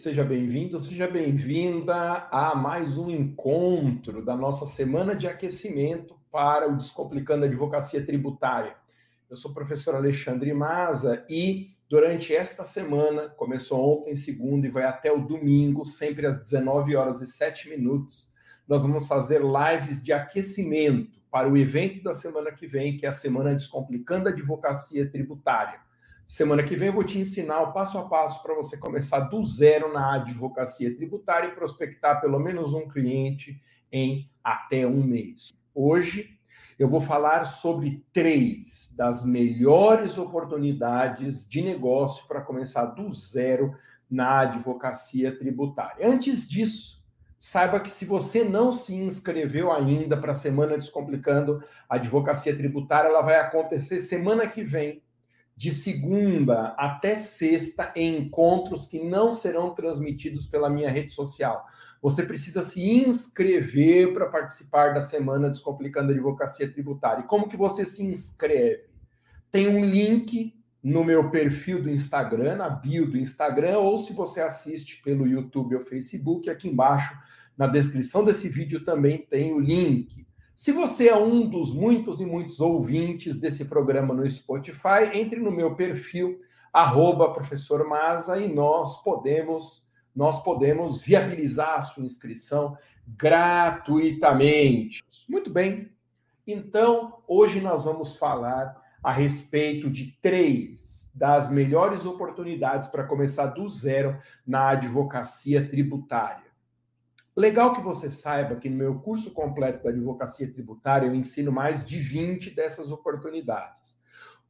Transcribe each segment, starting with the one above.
Seja bem-vindo, seja bem-vinda a mais um encontro da nossa semana de aquecimento para o Descomplicando a Advocacia Tributária. Eu sou o professor Alexandre Maza e durante esta semana, começou ontem, segunda, e vai até o domingo, sempre às 19 horas e 7 minutos, nós vamos fazer lives de aquecimento para o evento da semana que vem, que é a Semana Descomplicando a Advocacia Tributária. Semana que vem eu vou te ensinar o passo a passo para você começar do zero na advocacia tributária e prospectar pelo menos um cliente em até um mês. Hoje eu vou falar sobre três das melhores oportunidades de negócio para começar do zero na advocacia tributária. Antes disso, saiba que se você não se inscreveu ainda para a Semana Descomplicando a Advocacia Tributária, ela vai acontecer semana que vem de segunda até sexta em encontros que não serão transmitidos pela minha rede social. Você precisa se inscrever para participar da semana Descomplicando a Advocacia Tributária. E como que você se inscreve? Tem um link no meu perfil do Instagram, na bio do Instagram, ou se você assiste pelo YouTube ou Facebook, aqui embaixo na descrição desse vídeo também tem o link. Se você é um dos muitos e muitos ouvintes desse programa no Spotify, entre no meu perfil, arroba professor Maza, e nós podemos, nós podemos viabilizar a sua inscrição gratuitamente. Muito bem. Então, hoje nós vamos falar a respeito de três das melhores oportunidades para começar do zero na advocacia tributária. Legal que você saiba que no meu curso completo da advocacia tributária eu ensino mais de 20 dessas oportunidades.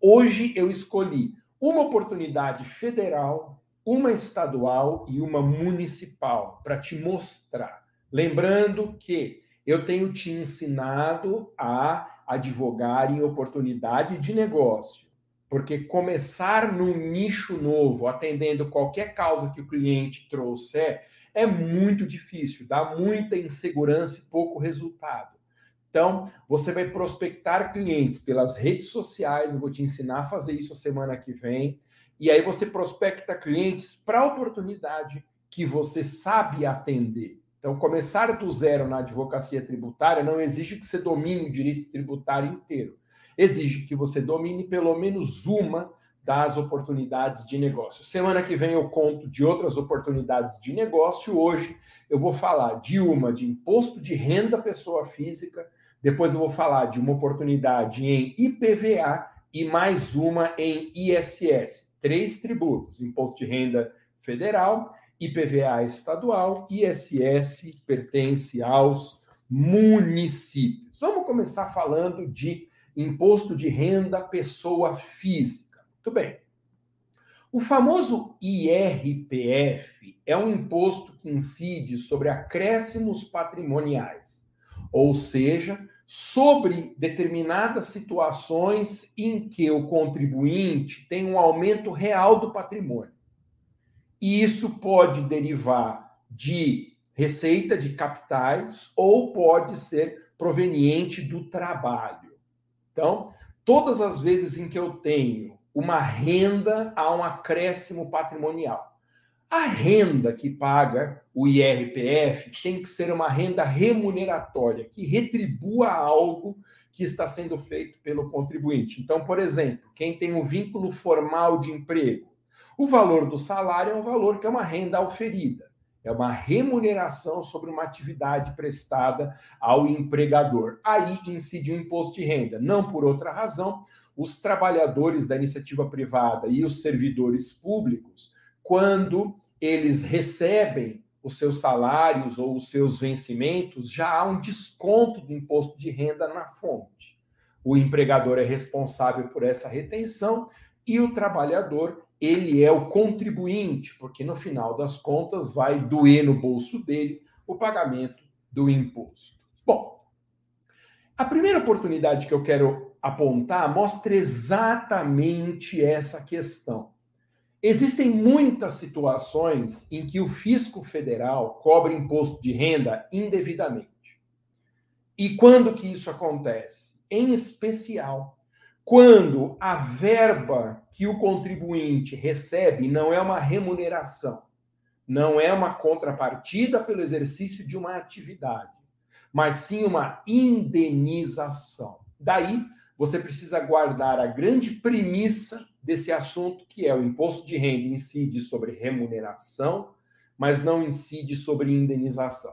Hoje eu escolhi uma oportunidade federal, uma estadual e uma municipal para te mostrar. Lembrando que eu tenho te ensinado a advogar em oportunidade de negócio, porque começar num nicho novo, atendendo qualquer causa que o cliente trouxer, é muito difícil, dá muita insegurança e pouco resultado. Então, você vai prospectar clientes pelas redes sociais, eu vou te ensinar a fazer isso semana que vem. E aí você prospecta clientes para a oportunidade que você sabe atender. Então, começar do zero na advocacia tributária não exige que você domine o direito tributário inteiro. Exige que você domine pelo menos uma das oportunidades de negócio. Semana que vem eu conto de outras oportunidades de negócio. Hoje eu vou falar de uma de imposto de renda pessoa física, depois eu vou falar de uma oportunidade em IPVA e mais uma em ISS. Três tributos: imposto de renda federal, IPVA estadual, ISS pertence aos municípios. Vamos começar falando de imposto de renda pessoa física. Muito bem. O famoso IRPF é um imposto que incide sobre acréscimos patrimoniais, ou seja, sobre determinadas situações em que o contribuinte tem um aumento real do patrimônio. E isso pode derivar de receita de capitais ou pode ser proveniente do trabalho. Então, todas as vezes em que eu tenho uma renda a um acréscimo patrimonial. A renda que paga o IRPF tem que ser uma renda remuneratória, que retribua algo que está sendo feito pelo contribuinte. Então, por exemplo, quem tem um vínculo formal de emprego, o valor do salário é um valor que é uma renda auferida, é uma remuneração sobre uma atividade prestada ao empregador. Aí incide o imposto de renda, não por outra razão, os trabalhadores da iniciativa privada e os servidores públicos, quando eles recebem os seus salários ou os seus vencimentos, já há um desconto do imposto de renda na fonte. O empregador é responsável por essa retenção e o trabalhador, ele é o contribuinte, porque no final das contas vai doer no bolso dele o pagamento do imposto. Bom, a primeira oportunidade que eu quero apontar mostra exatamente essa questão. Existem muitas situações em que o fisco federal cobra imposto de renda indevidamente. E quando que isso acontece? Em especial, quando a verba que o contribuinte recebe não é uma remuneração, não é uma contrapartida pelo exercício de uma atividade, mas sim uma indenização. Daí, você precisa guardar a grande premissa desse assunto, que é o imposto de renda incide sobre remuneração, mas não incide sobre indenização.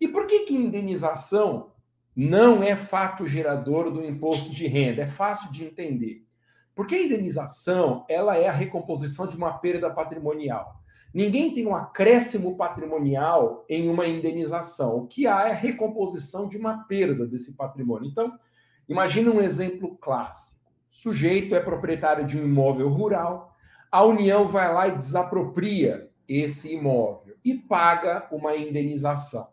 E por que, que indenização não é fato gerador do imposto de renda? É fácil de entender. Porque a indenização ela é a recomposição de uma perda patrimonial. Ninguém tem um acréscimo patrimonial em uma indenização. O que há é a recomposição de uma perda desse patrimônio. Então, imagine um exemplo clássico. O sujeito é proprietário de um imóvel rural, a União vai lá e desapropria esse imóvel e paga uma indenização.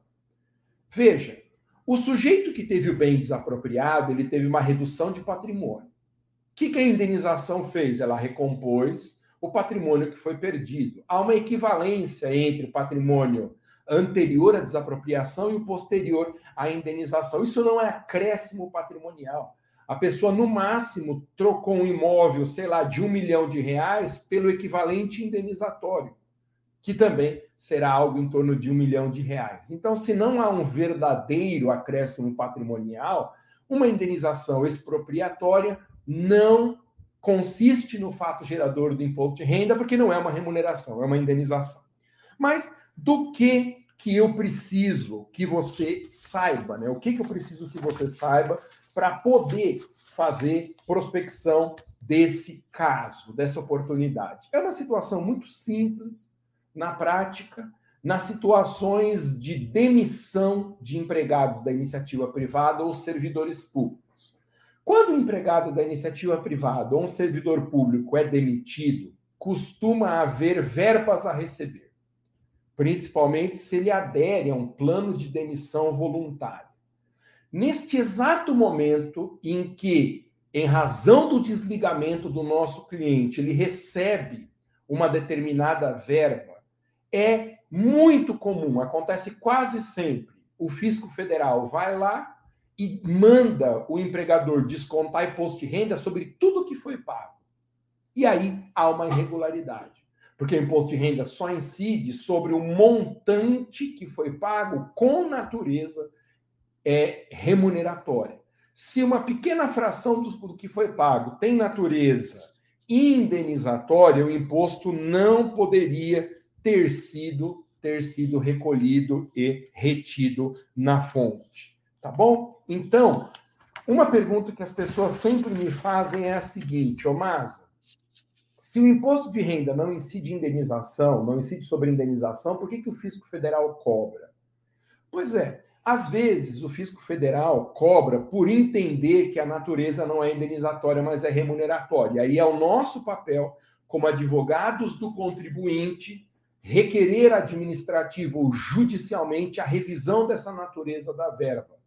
Veja, o sujeito que teve o bem desapropriado, ele teve uma redução de patrimônio. O que a indenização fez? Ela recompôs o patrimônio que foi perdido. Há uma equivalência entre o patrimônio anterior à desapropriação e o posterior à indenização. Isso não é acréscimo patrimonial. A pessoa, no máximo, trocou um imóvel, sei lá, de um milhão de reais pelo equivalente indenizatório, que também será algo em torno de um milhão de reais. Então, se não há um verdadeiro acréscimo patrimonial, uma indenização expropriatória não consiste no fato gerador do imposto de renda, porque não é uma remuneração, é uma indenização. Mas do que que eu preciso que você saiba, né? O que, que eu preciso que você saiba para poder fazer prospecção desse caso, dessa oportunidade? É uma situação muito simples, na prática, nas situações de demissão de empregados da iniciativa privada ou servidores públicos. Quando o empregado da iniciativa privada ou um servidor público é demitido, costuma haver verbas a receber, principalmente se ele adere a um plano de demissão voluntária. Neste exato momento em que, em razão do desligamento do nosso cliente, ele recebe uma determinada verba, é muito comum, acontece quase sempre. O fisco federal vai lá e manda o empregador descontar imposto de renda sobre tudo que foi pago. E aí há uma irregularidade. Porque o imposto de renda só incide sobre o montante que foi pago com natureza é, remuneratória. Se uma pequena fração do, que foi pago tem natureza indenizatória, o imposto não poderia ter sido ter sido recolhido e retido na fonte. Tá bom? Então, uma pergunta que as pessoas sempre me fazem é a seguinte, ô Masa, se o imposto de renda não incide indenização, não incide sobre indenização, por que, que o fisco federal cobra? Pois é, às vezes o fisco federal cobra por entender que a natureza não é indenizatória, mas é remuneratória. Aí é o nosso papel, como advogados do contribuinte, requerer administrativo ou judicialmente a revisão dessa natureza da verba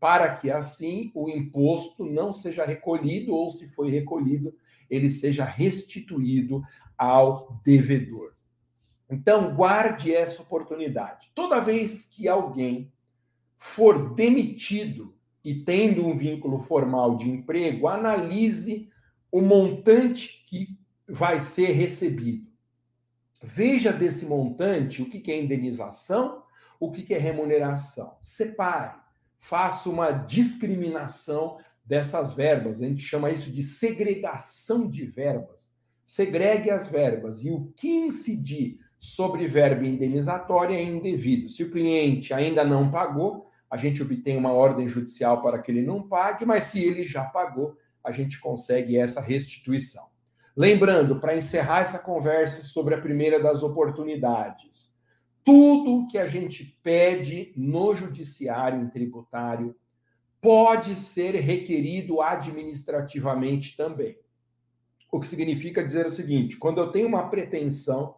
para que assim o imposto não seja recolhido ou, se foi recolhido, ele seja restituído ao devedor. Então, guarde essa oportunidade. Toda vez que alguém for demitido e tendo um vínculo formal de emprego, analise o montante que vai ser recebido. Veja desse montante o que é indenização, o que é remuneração. Separe faça uma discriminação dessas verbas. A gente chama isso de segregação de verbas. Segregue as verbas e o que incidir sobre verba indenizatória é indevido. Se o cliente ainda não pagou, a gente obtém uma ordem judicial para que ele não pague, mas se ele já pagou, a gente consegue essa restituição. Lembrando, para encerrar essa conversa sobre a primeira das oportunidades, tudo que a gente pede no judiciário em tributário pode ser requerido administrativamente também. O que significa dizer o seguinte: quando eu tenho uma pretensão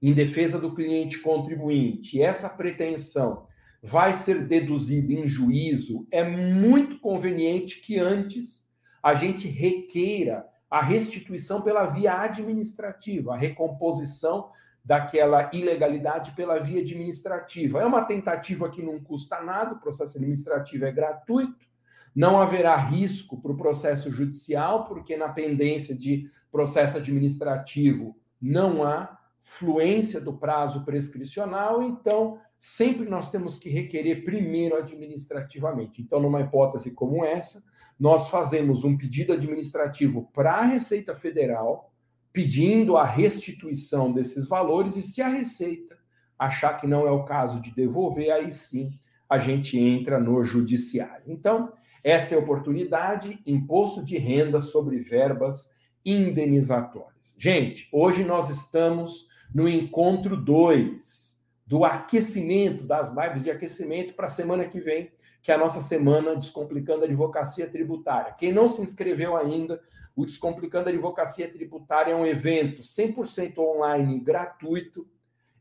em defesa do cliente contribuinte, essa pretensão vai ser deduzida em juízo, é muito conveniente que antes a gente requeira a restituição pela via administrativa, a recomposição daquela ilegalidade pela via administrativa. É uma tentativa que não custa nada, o processo administrativo é gratuito, não haverá risco para o processo judicial, porque na pendência de processo administrativo não há fluência do prazo prescricional, então sempre nós temos que requerer primeiro administrativamente. Então, numa hipótese como essa, nós fazemos um pedido administrativo para a Receita Federal, pedindo a restituição desses valores, e se a Receita achar que não é o caso de devolver, aí sim a gente entra no judiciário. Então, essa é a oportunidade, imposto de renda sobre verbas indenizatórias. Gente, hoje nós estamos no encontro 2 do aquecimento, das lives de aquecimento para a semana que vem, que é a nossa semana Descomplicando a Advocacia Tributária. Quem não se inscreveu ainda, o Descomplicando a Advocacia Tributária é um evento 100% online gratuito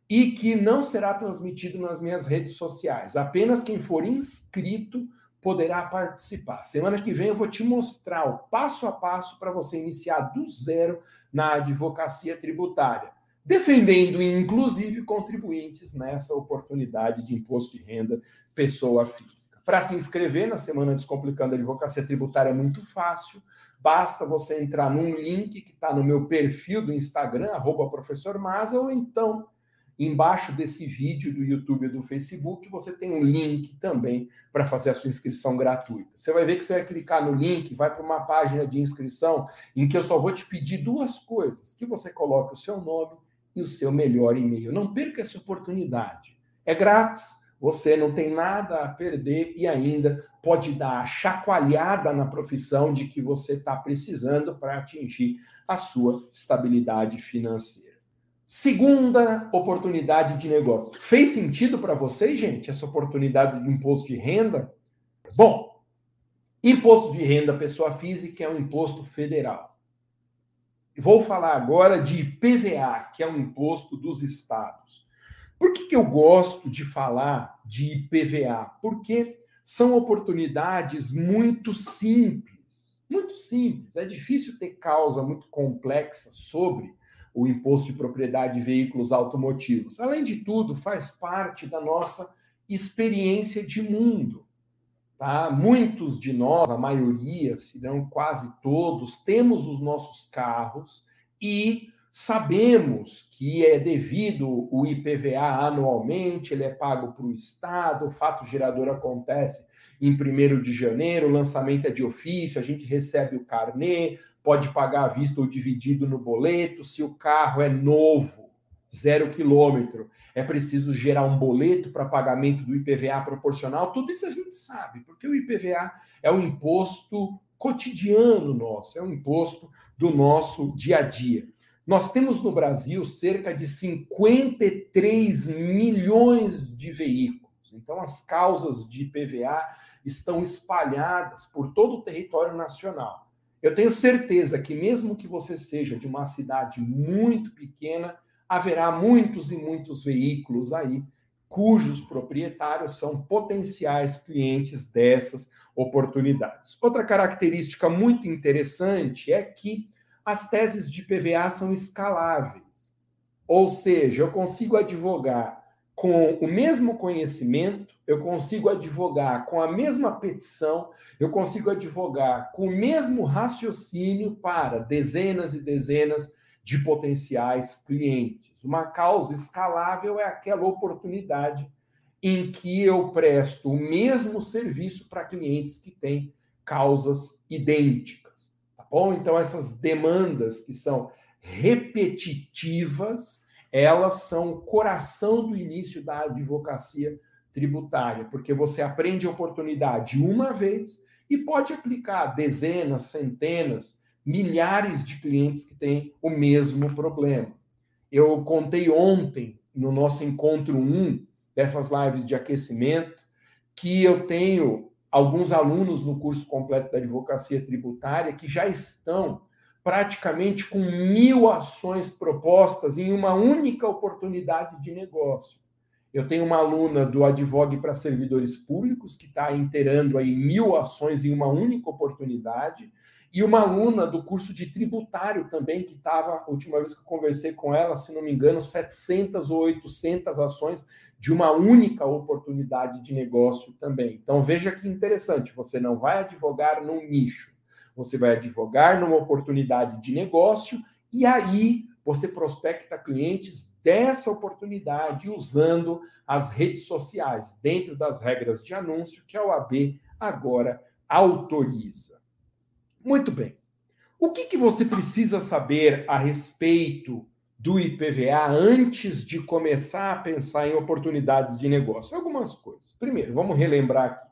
e que não será transmitido nas minhas redes sociais. Apenas quem for inscrito poderá participar. Semana que vem eu vou te mostrar o passo a passo para você iniciar do zero na advocacia tributária, defendendo inclusive contribuintes nessa oportunidade de imposto de renda pessoa física. Para se inscrever na Semana Descomplicando a Advocacia Tributária é muito fácil. Basta você entrar num link que está no meu perfil do Instagram, arroba professor Maza, ou então Embaixo desse vídeo do YouTube e do Facebook, você tem um link também para fazer a sua inscrição gratuita. Você vai ver que você vai clicar no link, vai para uma página de inscrição em que eu só vou te pedir duas coisas: que você coloque o seu nome e o seu melhor e-mail. Não perca essa oportunidade. É grátis, você não tem nada a perder e ainda pode dar a chacoalhada na profissão de que você está precisando para atingir a sua estabilidade financeira. Segunda oportunidade de negócio. Fez sentido para vocês, gente, essa oportunidade de imposto de renda? Bom, imposto de renda pessoa física é um imposto federal. Vou falar agora de IPVA, que é um imposto dos estados. Por que, que eu gosto de falar de IPVA? Porque são oportunidades muito simples. Muito simples. É difícil ter causa muito complexa sobre o imposto de propriedade de veículos automotivos. Além de tudo, faz parte da nossa experiência de mundo. Tá? Muitos de nós, a maioria, se não quase todos, temos os nossos carros e sabemos que é devido o IPVA anualmente, ele é pago para o Estado, o fato gerador acontece em 1 de janeiro, o lançamento é de ofício, a gente recebe o carnê, pode pagar à vista ou dividido no boleto. Se o carro é novo, zero quilômetro, é preciso gerar um boleto para pagamento do IPVA proporcional. Tudo isso a gente sabe, porque o IPVA é um imposto cotidiano nosso, é um imposto do nosso dia a dia. Nós temos no Brasil cerca de 53 milhões de veículos. Então, as causas de IPVA estão espalhadas por todo o território nacional. Eu tenho certeza que, mesmo que você seja de uma cidade muito pequena, haverá muitos e muitos veículos aí cujos proprietários são potenciais clientes dessas oportunidades. Outra característica muito interessante é que as teses de PVA são escaláveis. Ou seja, eu consigo advogar com o mesmo conhecimento, eu consigo advogar com a mesma petição, eu consigo advogar com o mesmo raciocínio para dezenas e dezenas de potenciais clientes. Uma causa escalável é aquela oportunidade em que eu presto o mesmo serviço para clientes que têm causas idênticas, bom? Então essas demandas que são repetitivas, elas são o coração do início da advocacia tributária, porque você aprende a oportunidade uma vez e pode aplicar dezenas, centenas, milhares de clientes que têm o mesmo problema. Eu contei ontem, no nosso encontro 1 dessas lives de aquecimento, que eu tenho alguns alunos no curso completo da advocacia tributária que já estão praticamente com mil ações propostas em uma única oportunidade de negócio. Eu tenho uma aluna do Advogue para Servidores Públicos, que está inteirando aí mil ações em uma única oportunidade, e uma aluna do curso de tributário também, que estava, a última vez que eu conversei com ela, se não me engano, 700 ou 800 ações de uma única oportunidade de negócio também. Então, veja que interessante, você não vai advogar num nicho, você vai advogar numa oportunidade de negócio e aí você prospecta clientes dessa oportunidade usando as redes sociais, dentro das regras de anúncio que a OAB agora autoriza. Muito bem. O que, que você precisa saber a respeito do IPVA antes de começar a pensar em oportunidades de negócio? Algumas coisas. Primeiro, vamos relembrar aqui.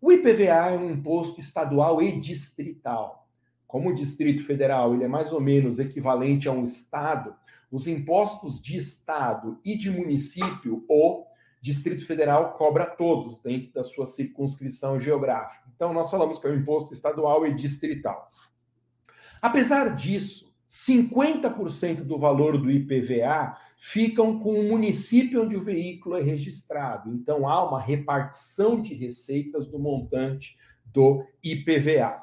O IPVA é um imposto estadual e distrital. Como o Distrito Federal ele é mais ou menos equivalente a um estado, os impostos de estado e de município, o Distrito Federal cobra todos dentro da sua circunscrição geográfica. Então, nós falamos que é um imposto estadual e distrital. Apesar disso, 50% do valor do IPVA ficam com o município onde o veículo é registrado. Então, há uma repartição de receitas do montante do IPVA.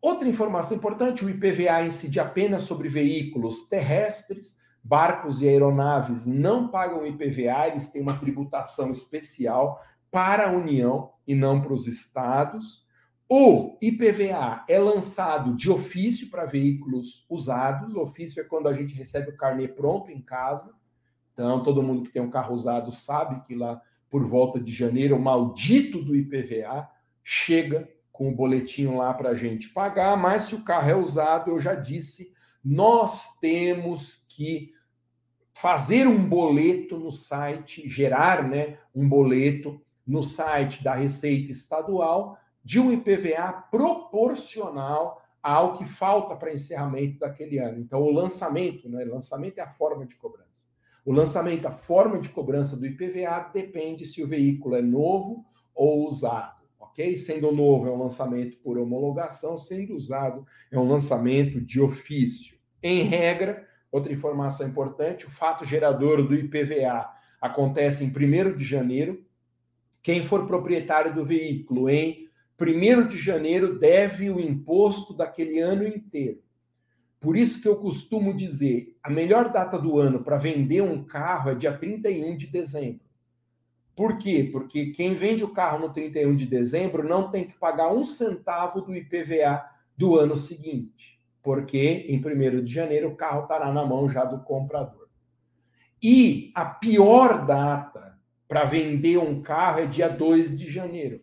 Outra informação importante: o IPVA incide apenas sobre veículos terrestres, barcos e aeronaves não pagam IPVA, eles têm uma tributação especial para a União e não para os estados. O IPVA é lançado de ofício para veículos usados. O ofício é quando a gente recebe o carnê pronto em casa. Então, todo mundo que tem um carro usado sabe que lá por volta de janeiro, o maldito do IPVA chega com o boletim lá para a gente pagar. Mas se o carro é usado, eu já disse, nós temos que fazer um boleto no site, gerar né, um boleto no site da Receita Estadual de um IPVA proporcional ao que falta para encerramento daquele ano. Então, o lançamento, né? Lançamento é a forma de cobrança. O lançamento, a forma de cobrança do IPVA depende se o veículo é novo ou usado, ok? Sendo novo, é um lançamento por homologação, sendo usado, é um lançamento de ofício. Em regra, outra informação importante: o fato gerador do IPVA acontece em 1 de janeiro. Quem for proprietário do veículo em 1 de janeiro deve o imposto daquele ano inteiro. Por isso que eu costumo dizer, a melhor data do ano para vender um carro é dia 31 de dezembro. Por quê? Porque quem vende o carro no 31 de dezembro não tem que pagar um centavo do IPVA do ano seguinte, porque em 1 de janeiro o carro estará na mão já do comprador. E a pior data para vender um carro é dia 2 de janeiro.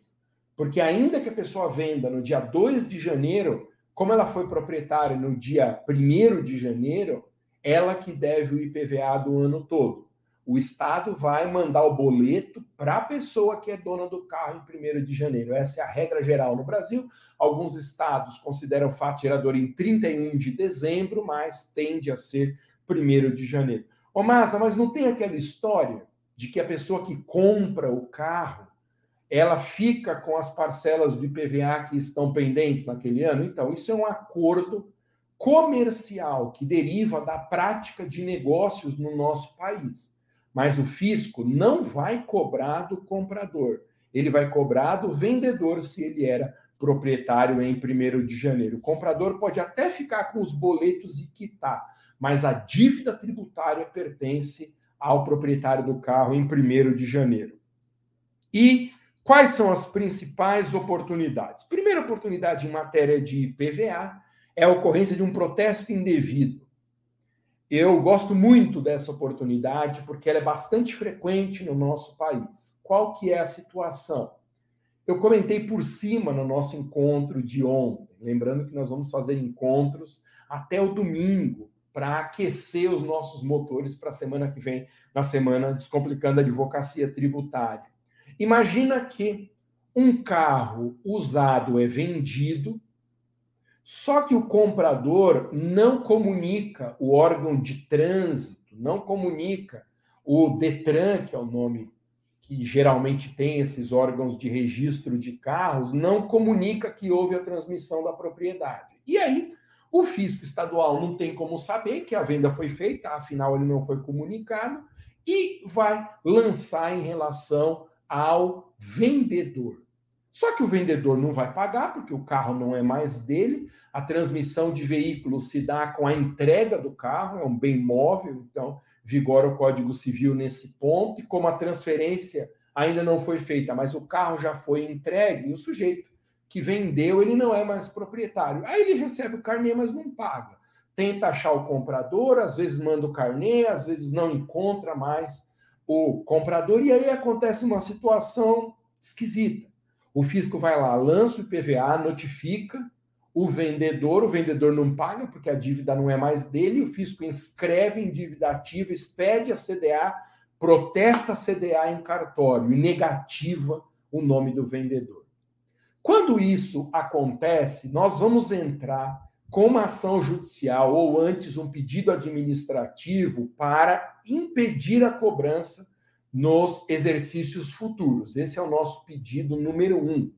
Porque ainda que a pessoa venda no dia 2 de janeiro, como ela foi proprietária no dia 1 de janeiro, ela que deve o IPVA do ano todo. O Estado vai mandar o boleto para a pessoa que é dona do carro em 1 de janeiro. Essa é a regra geral no Brasil. Alguns estados consideram o fato gerador em 31 de dezembro, mas tende a ser 1 de janeiro. Ô, Massa, mas não tem aquela história de que a pessoa que compra o carro ela fica com as parcelas do IPVA que estão pendentes naquele ano? Então, isso é um acordo comercial que deriva da prática de negócios no nosso país. Mas o fisco não vai cobrar do comprador, ele vai cobrar do vendedor se ele era proprietário em 1 de janeiro. O comprador pode até ficar com os boletos e quitar, mas a dívida tributária pertence ao proprietário do carro em 1 de janeiro. E Quais são as principais oportunidades? Primeira oportunidade em matéria de PVA é a ocorrência de um protesto indevido. Eu gosto muito dessa oportunidade porque ela é bastante frequente no nosso país. Qual que é a situação? Eu comentei por cima no nosso encontro de ontem, lembrando que nós vamos fazer encontros até o domingo para aquecer os nossos motores para a semana que vem, na semana Descomplicando a Advocacia Tributária. Imagina que um carro usado é vendido, só que o comprador não comunica o órgão de trânsito, não comunica o Detran, que é o nome que geralmente tem esses órgãos de registro de carros, não comunica que houve a transmissão da propriedade. E aí, o fisco estadual não tem como saber que a venda foi feita, afinal ele não foi comunicado, e vai lançar em relação ao vendedor. Só que o vendedor não vai pagar, porque o carro não é mais dele, a transmissão de veículo se dá com a entrega do carro, é um bem móvel, então vigora o Código Civil nesse ponto, e como a transferência ainda não foi feita, mas o carro já foi entregue, o sujeito que vendeu, ele não é mais proprietário. Aí ele recebe o carnê, mas não paga. tenta achar o comprador, às vezes manda o carnê, às vezes não encontra mais o comprador, e aí acontece uma situação esquisita. O fisco vai lá, lança o IPVA, notifica o vendedor, o vendedor não paga porque a dívida não é mais dele, o fisco inscreve em dívida ativa, expede a CDA, protesta a CDA em cartório e negativa o nome do vendedor. Quando isso acontece, nós vamos entrar com uma ação judicial ou antes um pedido administrativo para impedir a cobrança nos exercícios futuros. Esse é o nosso pedido número um,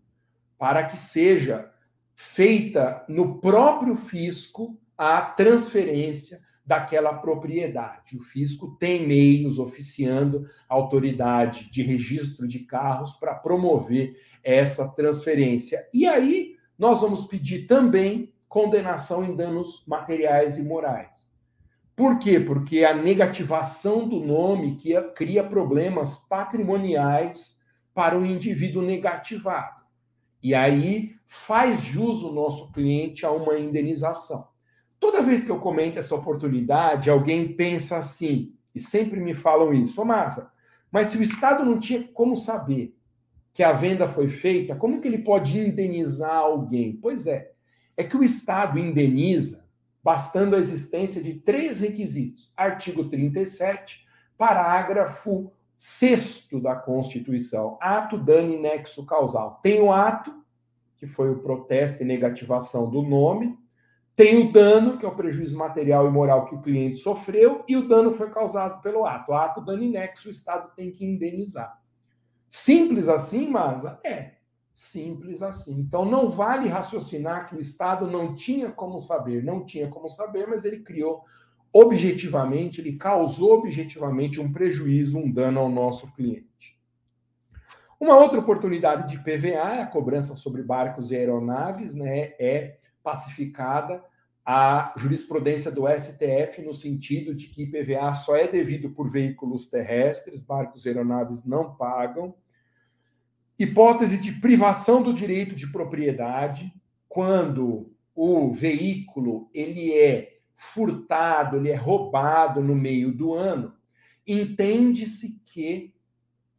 para que seja feita no próprio fisco a transferência daquela propriedade. O fisco tem meios oficiando a autoridade de registro de carros para promover essa transferência. E aí nós vamos pedir também condenação em danos materiais e morais. Por quê? Porque a negativação do nome que cria problemas patrimoniais para o indivíduo negativado. E aí faz jus o nosso cliente a uma indenização. Toda vez que eu comento essa oportunidade, alguém pensa assim, e sempre me falam isso, ô Massa, mas se o Estado não tinha como saber que a venda foi feita, como que ele pode indenizar alguém? Pois é, é que o Estado indeniza bastando a existência de três requisitos. Artigo 37, parágrafo sexto da Constituição, ato, dano e nexo causal. Tem o ato, que foi o protesto e negativação do nome, tem o dano, que é o prejuízo material e moral que o cliente sofreu, e o dano foi causado pelo ato. O ato, dano e nexo, o Estado tem que indenizar. Simples assim, Masa? É, simples assim. Então não vale raciocinar que o Estado não tinha como saber, não tinha como saber, mas ele criou objetivamente, ele causou objetivamente um prejuízo, um dano ao nosso cliente. Uma outra oportunidade de PVA, a cobrança sobre barcos e aeronaves, né, é pacificada a jurisprudência do STF no sentido de que IPVA só é devido por veículos terrestres, barcos e aeronaves não pagam. Hipótese de privação do direito de propriedade quando o veículo ele é furtado, ele é roubado no meio do ano, entende-se que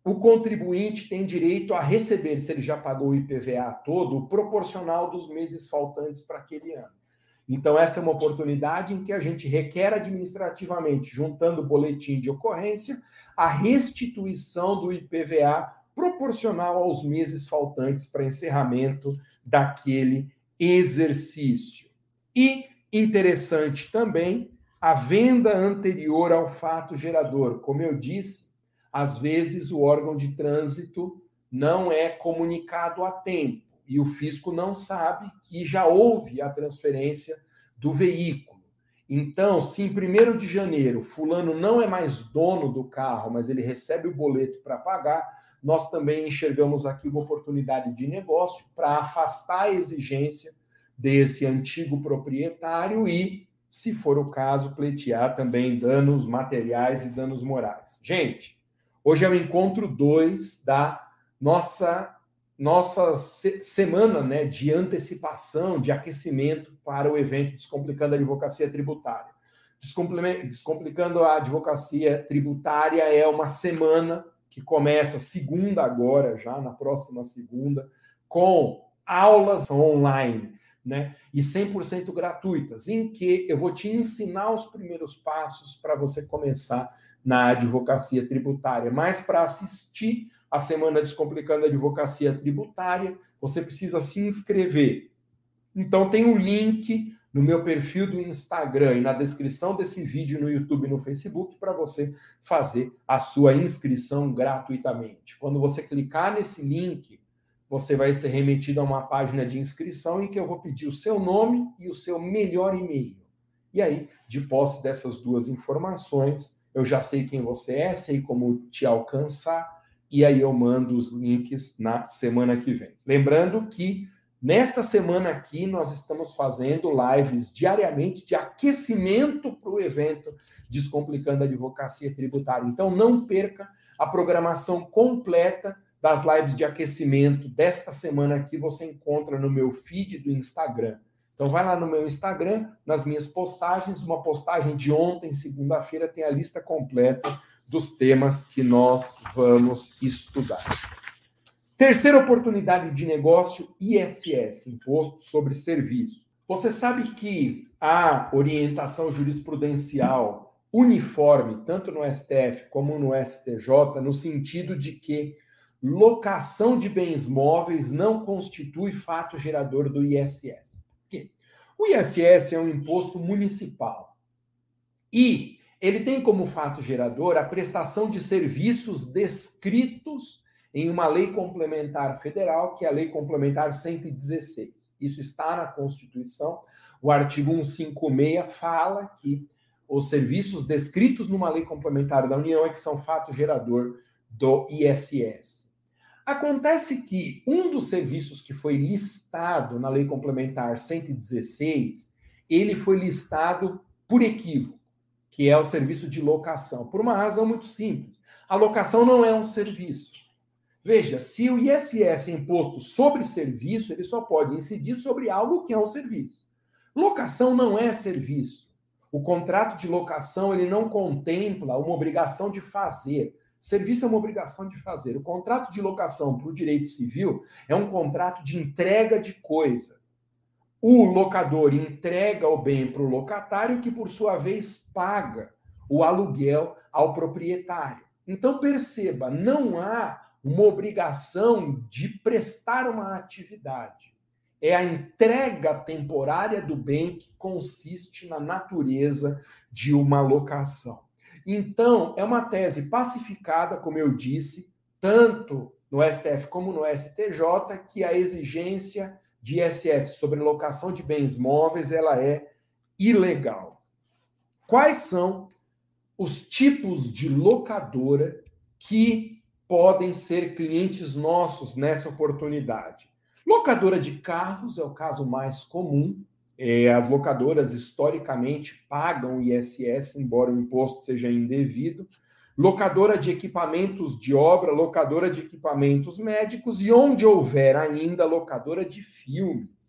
o contribuinte tem direito a receber, se ele já pagou o IPVA todo, o proporcional dos meses faltantes para aquele ano. Então, essa é uma oportunidade em que a gente requer administrativamente, juntando o boletim de ocorrência, a restituição do IPVA proporcional aos meses faltantes para encerramento daquele exercício. E Interessante também a venda anterior ao fato gerador. Como eu disse, às vezes o órgão de trânsito não é comunicado a tempo e o fisco não sabe que já houve a transferência do veículo. Então, se em 1 de janeiro fulano não é mais dono do carro, mas ele recebe o boleto para pagar, nós também enxergamos aqui uma oportunidade de negócio para afastar a exigência desse antigo proprietário e, se for o caso, pleitear também danos materiais e danos morais. Gente, hoje é o encontro 2 da nossa nossa semana né, de antecipação, de aquecimento para o evento Descomplicando a Advocacia Tributária. Descomplicando a Advocacia Tributária é uma semana que começa segunda agora, já na próxima segunda, com aulas online né? E 100% gratuitas, em que eu vou te ensinar os primeiros passos para você começar na advocacia tributária. Mas para assistir a Semana Descomplicando a Advocacia Tributária, você precisa se inscrever. Então tem um link no meu perfil do Instagram e na descrição desse vídeo no YouTube e no Facebook para você fazer a sua inscrição gratuitamente. Quando você clicar nesse link, você vai ser remetido a uma página de inscrição em que eu vou pedir o seu nome e o seu melhor e-mail. E aí, de posse dessas duas informações, eu já sei quem você é, sei como te alcançar, e aí eu mando os links na semana que vem. Lembrando que nesta semana aqui nós estamos fazendo lives diariamente de aquecimento para o evento Descomplicando a Advocacia Tributária. Então não perca a programação completa das lives de aquecimento desta semana aqui você encontra no meu feed do Instagram. Então vai lá no meu Instagram, nas minhas postagens, uma postagem de ontem, segunda-feira, tem a lista completa dos temas que nós vamos estudar. Terceira oportunidade de negócio, ISS, Imposto sobre Serviço. Você sabe que a orientação jurisprudencial uniforme, tanto no STF como no STJ, no sentido de que locação de bens móveis não constitui fato gerador do ISS. O ISS é um imposto municipal e ele tem como fato gerador a prestação de serviços descritos em uma lei complementar federal, que é a Lei Complementar 116. Isso está na Constituição. O artigo 156 fala que os serviços descritos numa lei complementar da União é que são fato gerador do ISS. Acontece que um dos serviços que foi listado na lei complementar 116, ele foi listado por equívoco, que é o serviço de locação, por uma razão muito simples. A locação não é um serviço. Veja, se o ISS é imposto sobre serviço, ele só pode incidir sobre algo que é um serviço. Locação não é serviço. O contrato de locação ele não contempla uma obrigação de fazer. Serviço é uma obrigação de fazer. O contrato de locação para o direito civil é um contrato de entrega de coisa. O locador entrega o bem para o locatário, que por sua vez paga o aluguel ao proprietário. Então perceba, não há uma obrigação de prestar uma atividade é a entrega temporária do bem que consiste na natureza de uma locação. Então, é uma tese pacificada, como eu disse, tanto no STF como no STJ, que a exigência de ISS sobre locação de bens móveis ela é ilegal. Quais são os tipos de locadora que podem ser clientes nossos nessa oportunidade? Locadora de carros é o caso mais comum. É, as locadoras historicamente pagam ISS, embora o imposto seja indevido. Locadora de equipamentos de obra, locadora de equipamentos médicos e onde houver ainda locadora de filmes.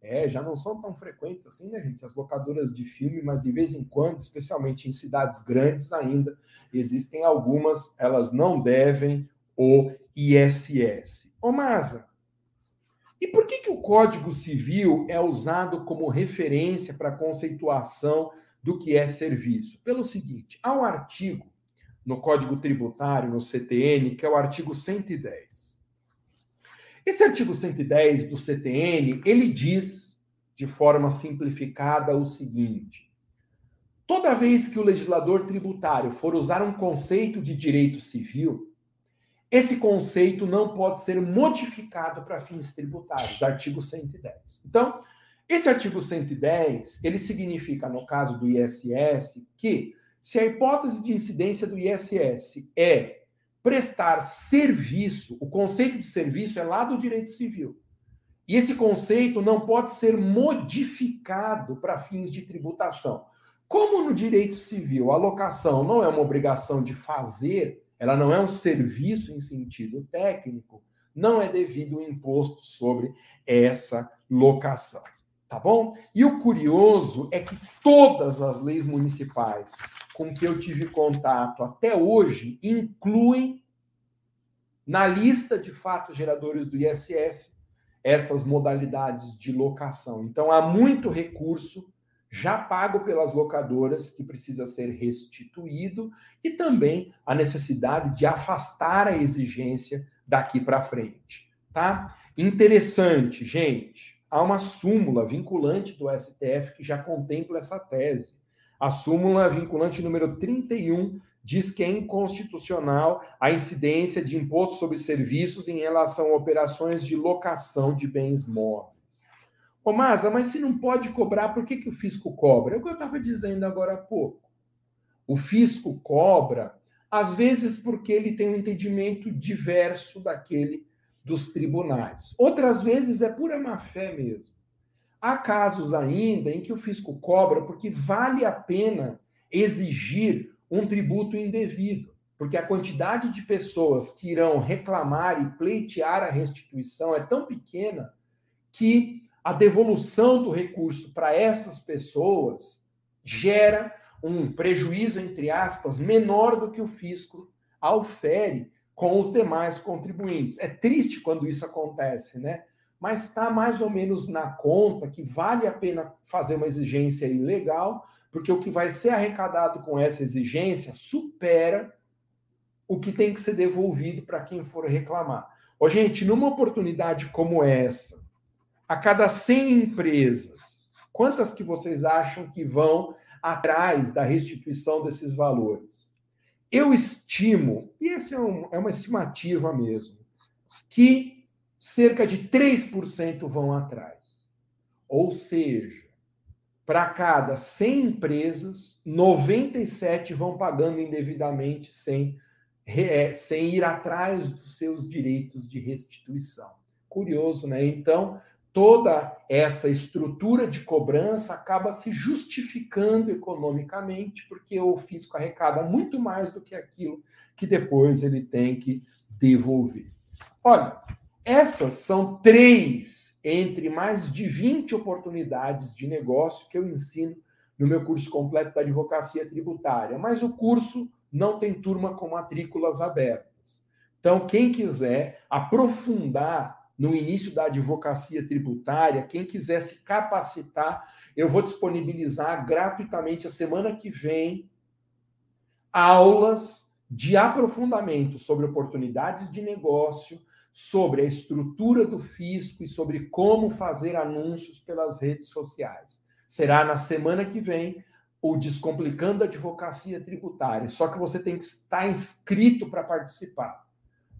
É, já não são tão frequentes assim, né, gente? As locadoras de filme, mas de vez em quando, especialmente em cidades grandes ainda, existem algumas, elas não devem o ISS. Ô, Masa, e por que, que o Código Civil é usado como referência para a conceituação do que é serviço? Pelo seguinte, há um artigo no Código Tributário, no CTN, que é o artigo 110. Esse artigo 110 do CTN, ele diz de forma simplificada o seguinte: toda vez que o legislador tributário for usar um conceito de direito civil, esse conceito não pode ser modificado para fins tributários, artigo 110. Então, esse artigo 110, ele significa, no caso do ISS, que se a hipótese de incidência do ISS é prestar serviço, o conceito de serviço é lá do direito civil. E esse conceito não pode ser modificado para fins de tributação. Como no direito civil a locação não é uma obrigação de fazer, ela não é um serviço em sentido técnico, não é devido o imposto sobre essa locação. Tá bom? E o curioso é que todas as leis municipais com que eu tive contato até hoje incluem na lista de fatos geradores do ISS essas modalidades de locação. Então há muito recurso já pago pelas locadoras, que precisa ser restituído, e também a necessidade de afastar a exigência daqui para frente, tá? Interessante, gente. Há uma súmula vinculante do STF que já contempla essa tese. A súmula vinculante número 31 diz que é inconstitucional a incidência de imposto sobre serviços em relação a operações de locação de bens móveis. Ô, Masa, mas se não pode cobrar, por que, que o fisco cobra? É o que eu estava dizendo agora há pouco. O fisco cobra, às vezes, porque ele tem um entendimento diverso daquele dos tribunais. Outras vezes é pura má fé mesmo. Há casos ainda em que o fisco cobra porque vale a pena exigir um tributo indevido, porque a quantidade de pessoas que irão reclamar e pleitear a restituição é tão pequena que a devolução do recurso para essas pessoas gera um prejuízo, entre aspas, menor do que o fisco aufere com os demais contribuintes. É triste quando isso acontece, né? Mas está mais ou menos na conta que vale a pena fazer uma exigência ilegal, porque o que vai ser arrecadado com essa exigência supera o que tem que ser devolvido para quem for reclamar. Ô, gente, numa oportunidade como essa, a cada 100 empresas, quantas que vocês acham que vão atrás da restituição desses valores? Eu estimo, e essa é, um, é uma estimativa mesmo, que cerca de 3% vão atrás. Ou seja, para cada 100 empresas, 97 vão pagando indevidamente sem, sem ir atrás dos seus direitos de restituição. Curioso, né? Então, toda essa estrutura de cobrança acaba se justificando economicamente, porque o fisco arrecada muito mais do que aquilo que depois ele tem que devolver. Olha, essas são três entre mais de 20 oportunidades de negócio que eu ensino no meu curso completo da advocacia tributária, mas o curso não tem turma com matrículas abertas. Então, quem quiser aprofundar no início da advocacia tributária, quem quiser se capacitar, eu vou disponibilizar gratuitamente a semana que vem aulas de aprofundamento sobre oportunidades de negócio, sobre a estrutura do fisco e sobre como fazer anúncios pelas redes sociais. Será na semana que vem o Descomplicando a Advocacia Tributária. Só que você tem que estar inscrito para participar.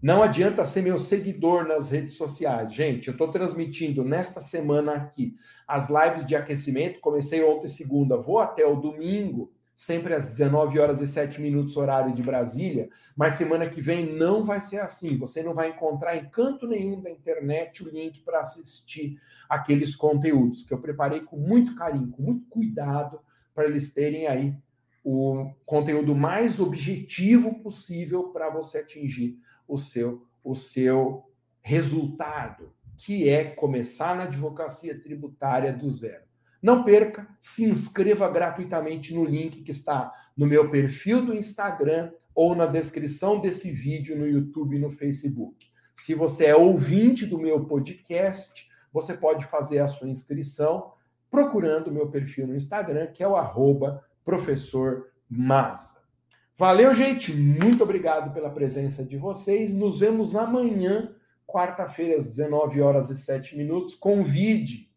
Não adianta ser meu seguidor nas redes sociais. Gente, eu estou transmitindo nesta semana aqui as lives de aquecimento. Comecei ontem, segunda, vou até o domingo, sempre às 19 horas e 7 minutos, horário de Brasília. Mas semana que vem não vai ser assim. Você não vai encontrar em canto nenhum da internet o link para assistir aqueles conteúdos que eu preparei com muito carinho, com muito cuidado, para eles terem aí o conteúdo mais objetivo possível para você atingir o seu, o seu resultado, que é começar na advocacia tributária do zero. Não perca, se inscreva gratuitamente no link que está no meu perfil do Instagram ou na descrição desse vídeo no YouTube e no Facebook. Se você é ouvinte do meu podcast, você pode fazer a sua inscrição procurando o meu perfil no Instagram, que é o arroba professor Maza. Valeu, gente. Muito obrigado pela presença de vocês. Nos vemos amanhã, quarta-feira, às 19 horas e 7 minutos. Convide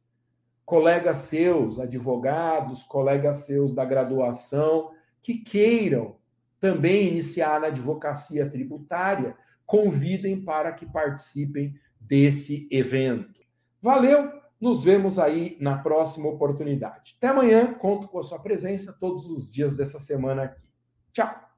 colegas seus, advogados, colegas seus da graduação, que queiram também iniciar na advocacia tributária, convidem para que participem desse evento. Valeu! Nos vemos aí na próxima oportunidade. Até amanhã, conto com a sua presença todos os dias dessa semana aqui. Tchau!